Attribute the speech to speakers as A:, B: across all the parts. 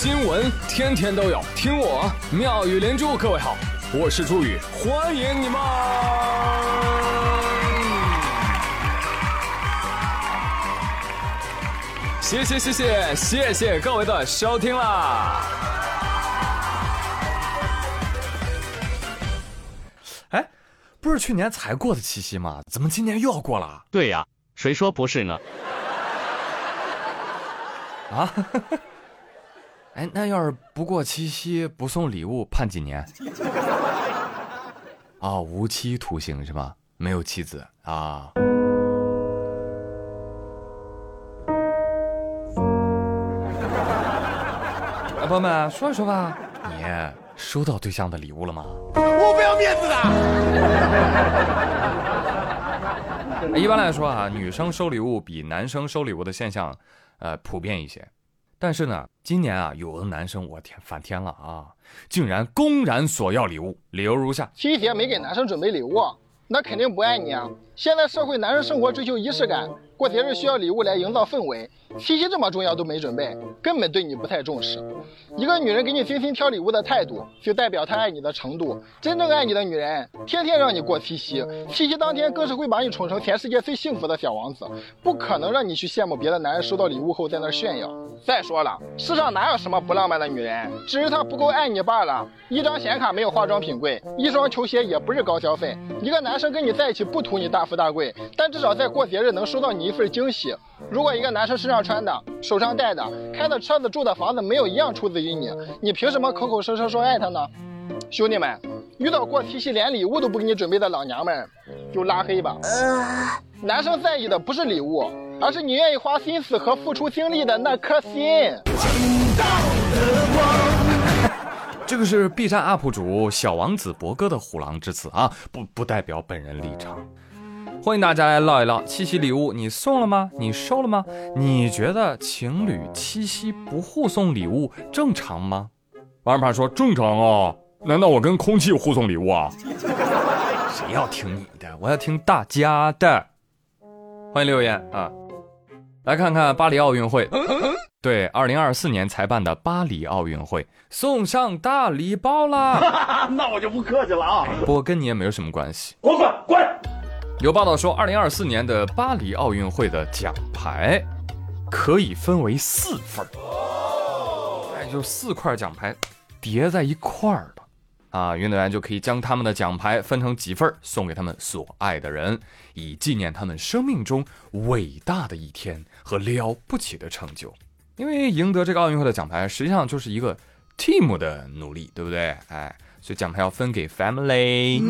A: 新闻天天都有，听我妙语连珠。各位好，我是朱宇，欢迎你们！谢谢谢谢谢谢各位的收听啦！
B: 哎，不是去年才过的七夕吗？怎么今年又要过了？
C: 对呀，谁说不是呢？
B: 啊？哎，那要是不过七夕不送礼物，判几年？哦，无期徒刑是吧？没有妻子啊？啊，朋友们，说一说吧，你收到对象的礼物了吗？
D: 我不要面子
B: 的。一般来说啊，女生收礼物比男生收礼物的现象，呃，普遍一些。但是呢，今年啊，有的男生我天反天了啊，竟然公然索要礼物，理由如下：
D: 七夕节没给男生准备礼物，那肯定不爱你啊！现在社会男人生活追求仪式感，过节日需要礼物来营造氛围。七夕这么重要都没准备，根本对你不太重视。一个女人给你精心挑礼物的态度，就代表她爱你的程度。真正爱你的女人，天天让你过七夕，七夕当天更是会把你宠成全世界最幸福的小王子，不可能让你去羡慕别的男人收到礼物后在那炫耀。再说了，世上哪有什么不浪漫的女人，只是她不够爱你罢了。一张显卡没有化妆品贵，一双球鞋也不是高消费。一个男生跟你在一起不图你大富大贵，但至少在过节日能收到你一份惊喜。如果一个男生身上穿的、手上戴的、开的车子、住的房子没有一样出自于你，你凭什么口口声声说爱他呢？兄弟们，遇到过七夕连礼物都不给你准备的老娘们，就拉黑吧。男生在意的不是礼物，而是你愿意花心思和付出精力的那颗心。
B: 这个是 B 站 UP 主小王子博哥的虎狼之词啊，不不代表本人立场。欢迎大家来唠一唠七夕礼物，你送了吗？你收了吗？你觉得情侣七夕不互送礼物正常吗？王二胖说正常啊，难道我跟空气互送礼物啊？谁要听你的？我要听大家的。欢迎留言啊！来看看巴黎奥运会，对，二零二四年才办的巴黎奥运会送上大礼包啦！
E: 那我就不客气了啊！
B: 不过跟你也没有什么关系，
E: 滚滚滚！
B: 有报道说，二零二四年的巴黎奥运会的奖牌可以分为四份哎，就四块奖牌叠在一块儿的啊，运动员就可以将他们的奖牌分成几份送给他们所爱的人，以纪念他们生命中伟大的一天和了不起的成就。因为赢得这个奥运会的奖牌，实际上就是一个 team 的努力，对不对？哎，所以奖牌要分给 family。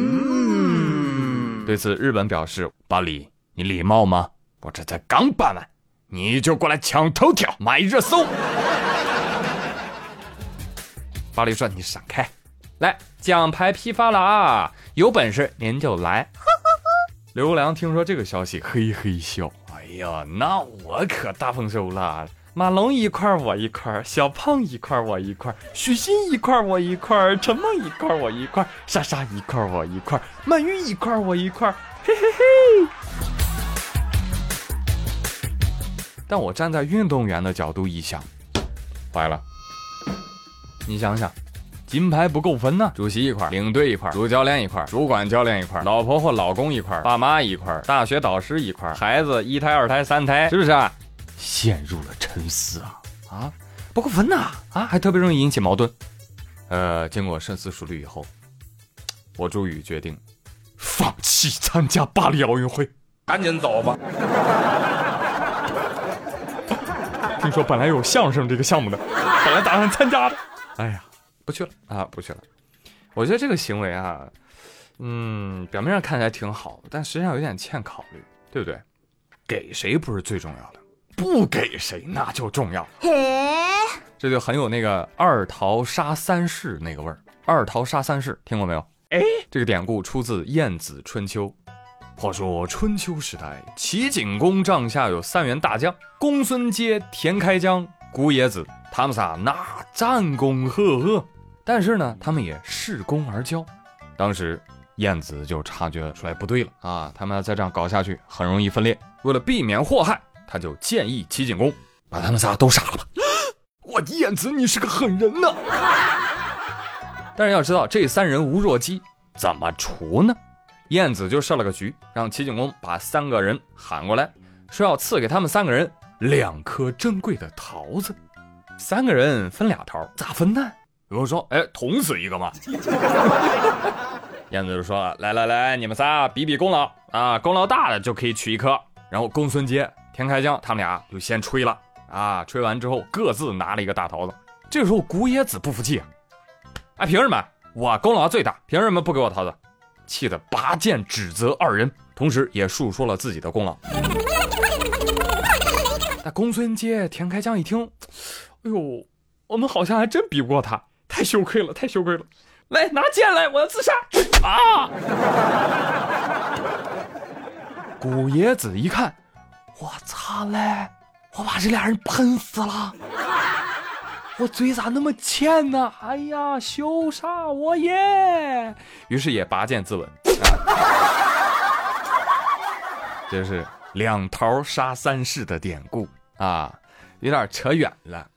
B: 对此，日本表示：“巴黎，你礼貌吗？我这才刚办完，你就过来抢头条、买热搜。”巴黎说：“你闪开，来，奖牌批发了啊！有本事您就来。”刘良听说这个消息，嘿嘿笑：“哎呀，那我可大丰收了。”马龙一块我一块，小胖一块我一块，许昕一块我一块，陈梦一块我一块，莎莎一块我一块，曼玉一块我一块，嘿嘿嘿。但我站在运动员的角度一想，坏了。你想想，金牌不够分呢，主席一块，领队一块，主教练一块，主管教练一块，老婆或老公一块，爸妈一块，大学导师一块，孩子一胎、二胎、三胎，是不是啊？陷入了沉思啊啊，不过分呐啊，还特别容易引起矛盾。呃，经过深思熟虑以后，我朱宇决定放弃参加巴黎奥运会，
E: 赶紧走吧。
B: 听说本来有相声这个项目的，本来打算参加的，哎呀，不去了啊，不去了。我觉得这个行为啊，嗯，表面上看起来挺好，但实际上有点欠考虑，对不对？给谁不是最重要的？不给谁那就重要，嘿这就很有那个二桃杀三士那个味儿。二桃杀三士听过没有？哎，这个典故出自《晏子春秋》。话说春秋时代，齐景公帐下有三员大将：公孙接、田开疆、古冶子。他们仨那战功赫赫，但是呢，他们也恃功而骄。当时晏子就察觉出来不对了啊，他们要再这样搞下去，很容易分裂。为了避免祸害。他就建议齐景公把他们仨都杀了吧。我燕子，你是个狠人呐！但是要知道，这三人无弱鸡，怎么除呢？燕子就设了个局，让齐景公把三个人喊过来，说要赐给他们三个人两颗珍贵的桃子。三个人分俩桃，咋分呢？有人说：“哎，捅死一个嘛。”燕子就说：“来来来，你们仨比比功劳啊，功劳大的就可以取一颗。”然后公孙捷、田开疆他们俩就先吹了啊，吹完之后各自拿了一个大桃子。这时候古冶子不服气啊，哎，凭什么我功劳最大，凭什么不给我桃子？气得拔剑指责二人，同时也述说了自己的功劳。那公孙捷、田开疆一听，哎呦，我们好像还真比不过他，太羞愧了，太羞愧了。来，拿剑来，我要自杀啊！古冶子一看，我操嘞，我把这俩人喷死了。我嘴咋那么欠呢？哎呀，羞杀我也！于是也拔剑自刎。这是两桃杀三士的典故啊，有点扯远了。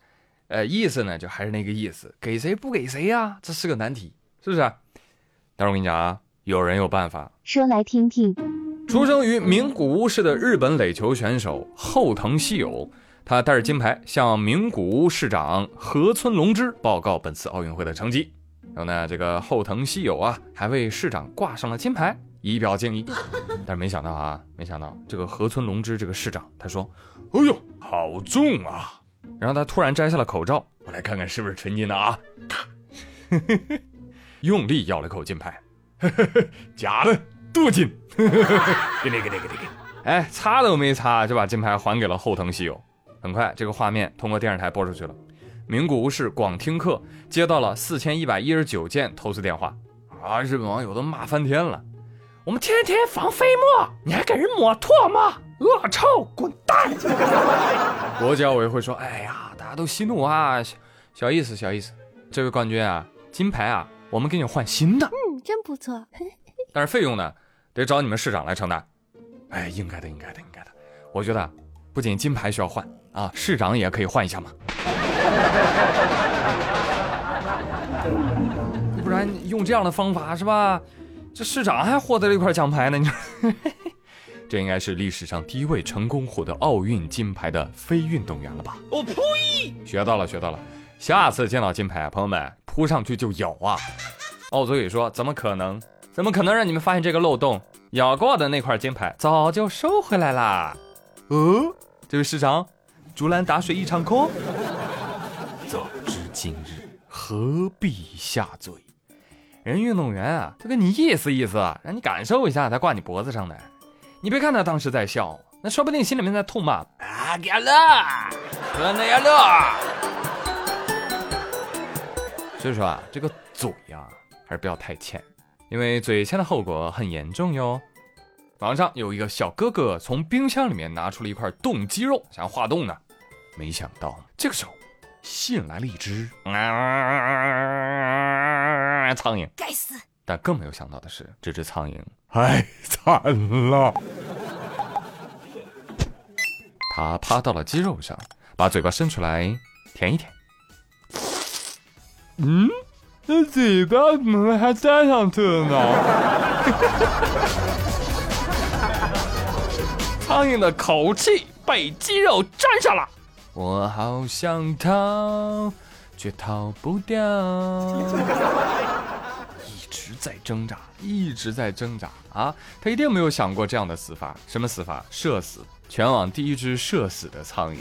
B: 呃，意思呢，就还是那个意思，给谁不给谁呀？这是个难题，是不是？但是我跟你讲啊，有人有办法。
F: 说来听听。
B: 出生于名古屋市的日本垒球选手后藤希友。他带着金牌向名古屋市长河村隆之报告本次奥运会的成绩。然后呢，这个后藤希友啊，还为市长挂上了金牌，以表敬意。但是没想到啊，没想到这个河村隆之这个市长，他说：“哎呦，好重啊！”然后他突然摘下了口罩，我来看看是不是纯金的啊！用力咬了口金牌，假的，镀金！给你，给你，给你，给你！哎，擦都没擦就把金牌还给了后藤希友。很快，这个画面通过电视台播出去了。名古屋市广听课接到了四千一百一十九件投诉电话，啊，日本网友都骂翻天了。我们天天防飞沫，你还给人抹唾沫，恶臭，滚蛋！国家奥委会说：“哎呀，大家都息怒啊，小意思，小意思。这位冠军啊，金牌啊，我们给你换新的。
F: 嗯，真不错。
B: 但是费用呢，得找你们市长来承担。哎，应该的，应该的，应该的。我觉得不仅金牌需要换。”啊，市长也可以换一下嘛，不然用这样的方法是吧？这市长还获得了一块奖牌呢，你说，这应该是历史上第一位成功获得奥运金牌的非运动员了吧？我呸！学到了，学到了，下次见到金牌，朋友们扑上去就咬啊！奥组委说，怎么可能？怎么可能让你们发现这个漏洞？咬过的那块金牌早就收回来啦。哦，这位市长。竹篮打水一场空。早知今日，何必下嘴？人运动员啊，都跟你意思意思，让你感受一下他挂你脖子上的。你别看他当时在笑，那说不定心里面在痛骂啊！给乐，乐那呀乐。所以说啊，这个嘴呀，还是不要太欠，因为嘴欠的后果很严重哟。网上有一个小哥哥从冰箱里面拿出了一块冻鸡肉，想要化冻呢。没想到这个时候，吸引来了一只苍蝇。
F: 该死！
B: 但更没有想到的是，这只苍蝇太惨了。它趴到了鸡肉上，把嘴巴伸出来舔一舔。嗯，这嘴巴怎么还粘上去了呢？苍蝇的口气被鸡肉粘上了，我好想逃，却逃不掉，一直在挣扎，一直在挣扎啊！他一定没有想过这样的死法，什么死法？射死，全网第一只射死的苍蝇。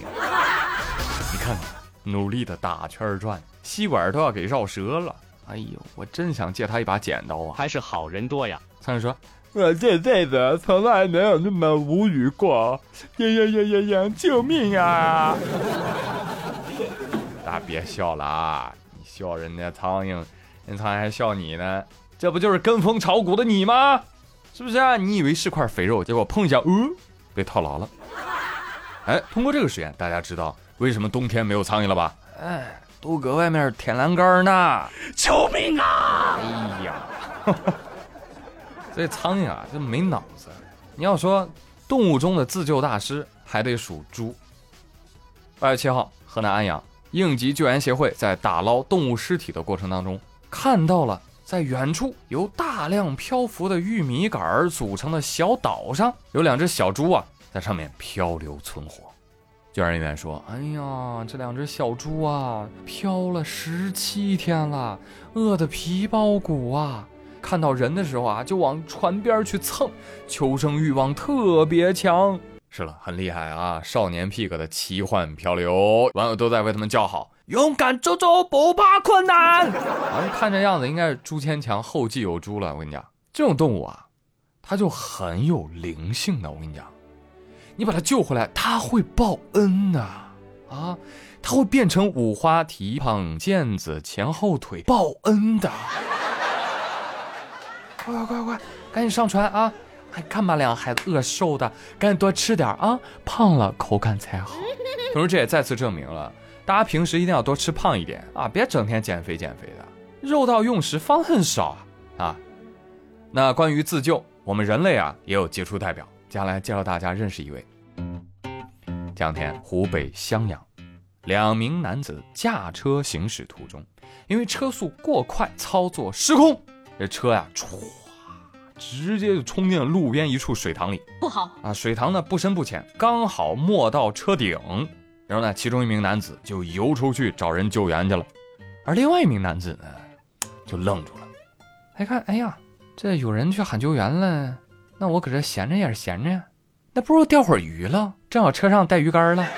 B: 你看看，努力的打圈转，吸管都要给绕折了。哎呦，我真想借他一把剪刀啊！
C: 还是好人多呀。
B: 苍蝇说。我这辈子从来没有那么无语过，呀呀呀呀呀！救命啊！大家别笑了啊！你笑人家苍蝇，人苍蝇还笑你呢，这不就是跟风炒股的你吗？是不是啊？你以为是块肥肉，结果碰一下，嗯，被套牢了。哎，通过这个实验，大家知道为什么冬天没有苍蝇了吧？哎，都搁外面舔栏杆呢！救命啊！哎呀！这苍蝇啊，这没脑子。你要说动物中的自救大师，还得数猪。八月七号，河南安阳应急救援协会在打捞动物尸体的过程当中，看到了在远处由大量漂浮的玉米杆儿组成的小岛上，有两只小猪啊在上面漂流存活。救援人员说：“哎呀，这两只小猪啊，漂了十七天了，饿得皮包骨啊！看到人的时候啊，就往船边去蹭，求生欲望特别强。是了，很厉害啊！少年 pig 的奇幻漂流，网友都在为他们叫好，勇敢猪猪不怕困难。啊，看这样子，应该是朱千强后继有猪了。我跟你讲，这种动物啊，它就很有灵性的。我跟你讲。”你把他救回来，他会报恩的啊！他会变成五花蹄膀、毽子、前后腿报恩的。快快快快，赶紧上船啊！还看把两个孩子饿瘦的，赶紧多吃点啊，胖了口感才好。同时，这也再次证明了，大家平时一定要多吃胖一点啊，别整天减肥减肥的，肉到用时方恨少啊！那关于自救，我们人类啊也有杰出代表。接下来介绍大家认识一位。这两天，湖北襄阳，两名男子驾车行驶途中，因为车速过快，操作失控，这车呀唰，直接就冲进了路边一处水塘里。
F: 不好
B: 啊！水塘呢不深不浅，刚好没到车顶。然后呢，其中一名男子就游出去找人救援去了，而另外一名男子呢，就愣住了。一看，哎呀，这有人去喊救援了。那我搁这闲着也是闲着呀，那不如钓会儿鱼了，正好车上带鱼竿了。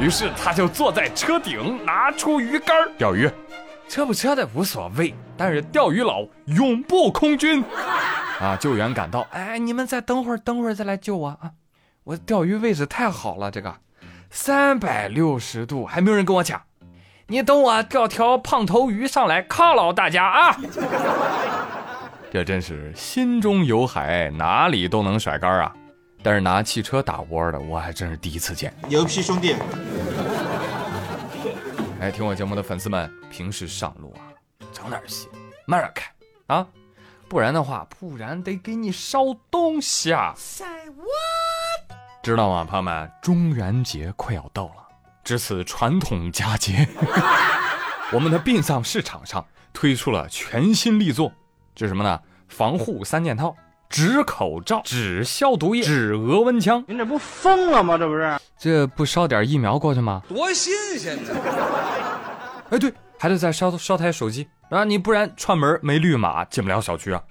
B: 于是他就坐在车顶，拿出鱼竿钓鱼，车不车的无所谓，但是钓鱼佬永不空军。啊！救援赶到，哎，你们再等会儿，等会儿再来救我啊！我钓鱼位置太好了，这个三百六十度，还没有人跟我抢。你等我钓条胖头鱼上来犒劳大家啊！这真是心中有海，哪里都能甩竿啊！但是拿汽车打窝的，我还真是第一次见。
E: 牛批兄弟！
B: 哎，听我节目的粉丝们，平时上路啊，长点心，慢点开啊，不然的话，不然得给你烧东西啊！知道吗，朋友们？中元节快要到了，值此传统佳节，我们的殡葬市场上推出了全新力作。这什么呢？防护三件套：纸口罩、纸消毒液、纸额温枪。
E: 您这不疯了吗？这不是？
B: 这不烧点疫苗过去吗？
E: 多新鲜呢！
B: 哎，对，还得再烧烧台手机啊！你不然串门没绿码进不了小区啊！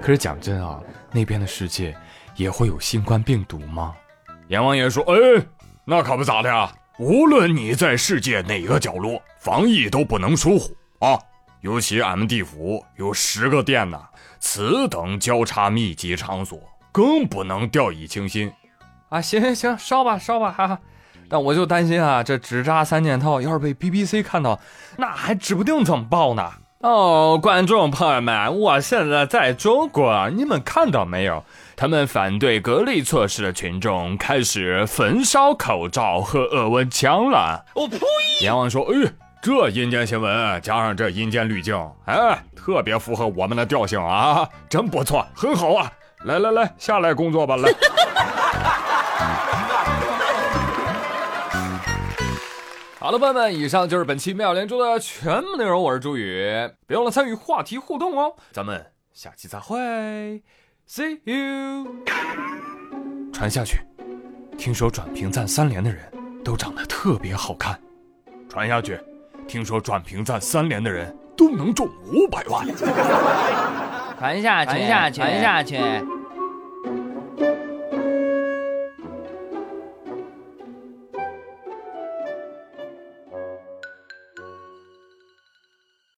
B: 可是讲真啊，那边的世界也会有新冠病毒吗？阎王爷说：“哎，那可不咋的啊！无论你在世界哪个角落，防疫都不能疏忽啊！尤其俺们地府有十个殿呐，此等交叉密集场所，更不能掉以轻心啊！行行行，烧吧烧吧，哈哈！但我就担心啊，这纸扎三件套要是被 BBC 看到，那还指不定怎么报呢。哦，观众朋友们，我现在在中国，你们看到没有？他们反对隔离措施的群众开始焚烧口罩和额温枪了。我呸！阎王说：“哎，这阴间新闻加上这阴间滤镜，哎，特别符合我们的调性啊，真不错，很好啊！来来来，下来工作吧，来。”好了，朋友们，以上就是本期妙连珠的全部内容。我是朱宇，别忘了参与话题互动哦。咱们下期再会。See you，传下去。听说转评赞三连的人都长得特别好看。传下去。听说转评赞三连的人都能中五百万。
G: 传下去，传下去，传下去。